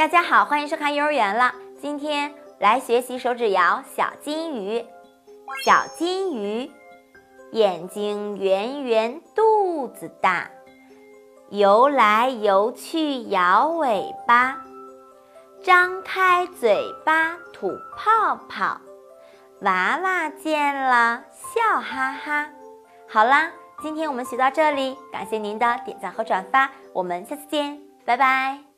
大家好欢迎收看幼儿园了。今天来学习手指谣小金鱼。小金鱼眼睛圆圆肚子大。游来游去摇尾巴。张开嘴巴吐泡泡。娃娃见了笑哈哈。好啦今天我们学到这里感谢您的点赞和转发我们下次见拜拜。